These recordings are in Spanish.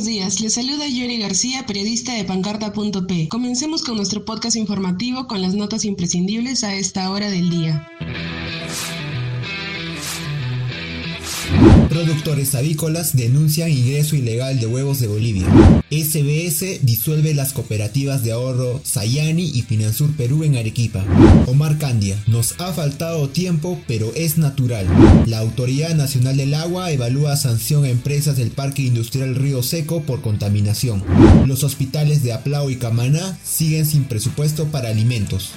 buenos días. Les saluda Yuri García, periodista de pancarta.p. Comencemos con nuestro podcast informativo con las notas imprescindibles a esta hora del día. Productores avícolas denuncian ingreso ilegal de huevos de Bolivia. SBS disuelve las cooperativas de ahorro Sayani y Finansur Perú en Arequipa. Omar Candia, nos ha faltado tiempo, pero es natural. La Autoridad Nacional del Agua evalúa sanción a empresas del Parque Industrial Río Seco por contaminación. Los hospitales de Aplao y Camaná siguen sin presupuesto para alimentos.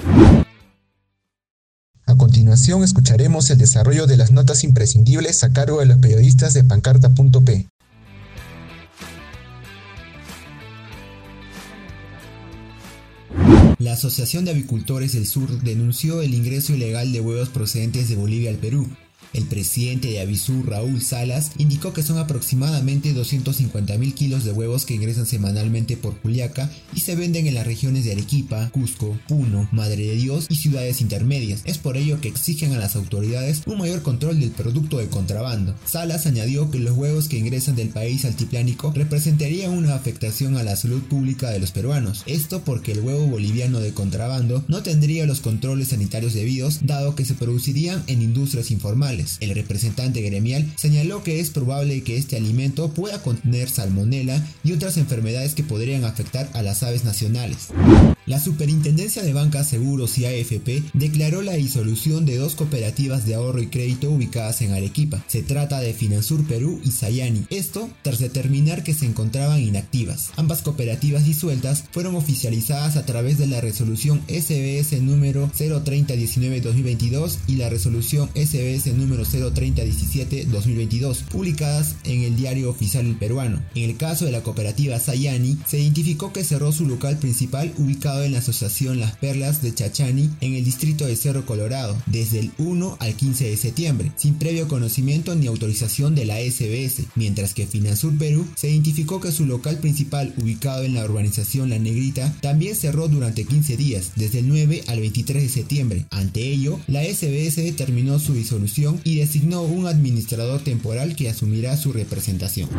Continuación escucharemos el desarrollo de las notas imprescindibles a cargo de los periodistas de pancarta.p. La Asociación de Avicultores del Sur denunció el ingreso ilegal de huevos procedentes de Bolivia al Perú. El presidente de Avisur, Raúl Salas, indicó que son aproximadamente 250 mil kilos de huevos que ingresan semanalmente por Juliaca y se venden en las regiones de Arequipa, Cusco, Puno, Madre de Dios y ciudades intermedias. Es por ello que exigen a las autoridades un mayor control del producto de contrabando. Salas añadió que los huevos que ingresan del país altiplánico representarían una afectación a la salud pública de los peruanos. Esto porque el huevo boliviano de contrabando no tendría los controles sanitarios debidos, dado que se producirían en industrias informales. El representante gremial señaló que es probable que este alimento pueda contener salmonela y otras enfermedades que podrían afectar a las aves nacionales. La Superintendencia de Bancas, Seguros y AFP declaró la disolución de dos cooperativas de ahorro y crédito ubicadas en Arequipa. Se trata de Finansur Perú y Sayani. Esto tras determinar que se encontraban inactivas. Ambas cooperativas disueltas fueron oficializadas a través de la resolución SBS número 03019-2022 y la resolución SBS número 03017-2022, publicadas en el diario oficial Peruano. En el caso de la cooperativa Sayani, se identificó que cerró su local principal ubicado en la asociación Las Perlas de Chachani en el distrito de Cerro Colorado desde el 1 al 15 de septiembre, sin previo conocimiento ni autorización de la SBS, mientras que Finansur Perú se identificó que su local principal ubicado en la urbanización La Negrita también cerró durante 15 días, desde el 9 al 23 de septiembre. Ante ello, la SBS determinó su disolución y designó un administrador temporal que asumirá su representación.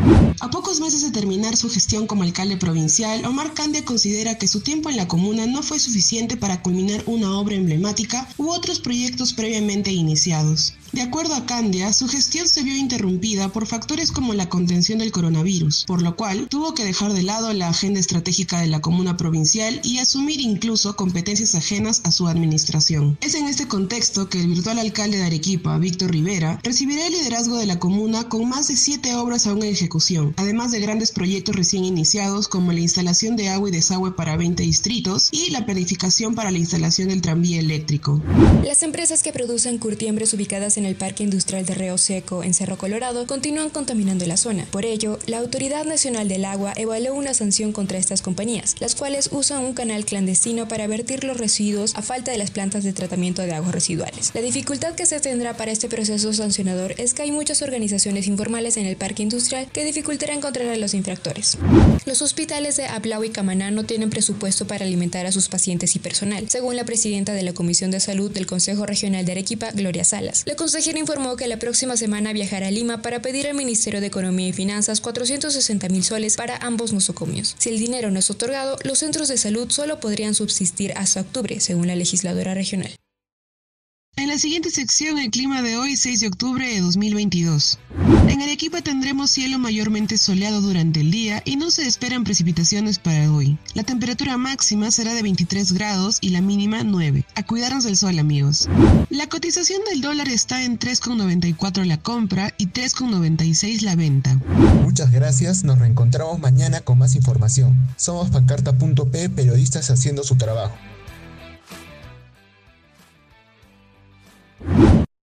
A pocos meses de terminar su gestión como alcalde provincial, Omar Candia considera que su tiempo en la comunidad no fue suficiente para culminar una obra emblemática u otros proyectos previamente iniciados. De acuerdo a Candia, su gestión se vio interrumpida por factores como la contención del coronavirus, por lo cual tuvo que dejar de lado la agenda estratégica de la comuna provincial y asumir incluso competencias ajenas a su administración. Es en este contexto que el virtual alcalde de Arequipa, Víctor Rivera, recibirá el liderazgo de la comuna con más de siete obras aún en ejecución, además de grandes proyectos recién iniciados como la instalación de agua y desagüe para 20 distritos y la planificación para la instalación del tranvía eléctrico. Las empresas que producen curtiembres ubicadas en el Parque Industrial de Río Seco en Cerro Colorado continúan contaminando la zona. Por ello, la Autoridad Nacional del Agua evaluó una sanción contra estas compañías, las cuales usan un canal clandestino para vertir los residuos a falta de las plantas de tratamiento de aguas residuales. La dificultad que se tendrá para este proceso sancionador es que hay muchas organizaciones informales en el parque industrial que dificultarán encontrar a los infractores. Los hospitales de Aplao y Camaná no tienen presupuesto para alimentar a sus pacientes y personal, según la presidenta de la Comisión de Salud del Consejo Regional de Arequipa, Gloria Salas. La consejera informó que la próxima semana viajará a Lima para pedir al Ministerio de Economía y Finanzas 460 mil soles para ambos nosocomios. Si el dinero no es otorgado, los centros de salud solo podrían subsistir hasta octubre, según la legisladora regional. La siguiente sección, el clima de hoy, 6 de octubre de 2022. En Arequipa tendremos cielo mayormente soleado durante el día y no se esperan precipitaciones para hoy. La temperatura máxima será de 23 grados y la mínima 9. A cuidarnos del sol, amigos. La cotización del dólar está en 3,94 la compra y 3,96 la venta. Muchas gracias, nos reencontramos mañana con más información. Somos pancarta.p, periodistas haciendo su trabajo.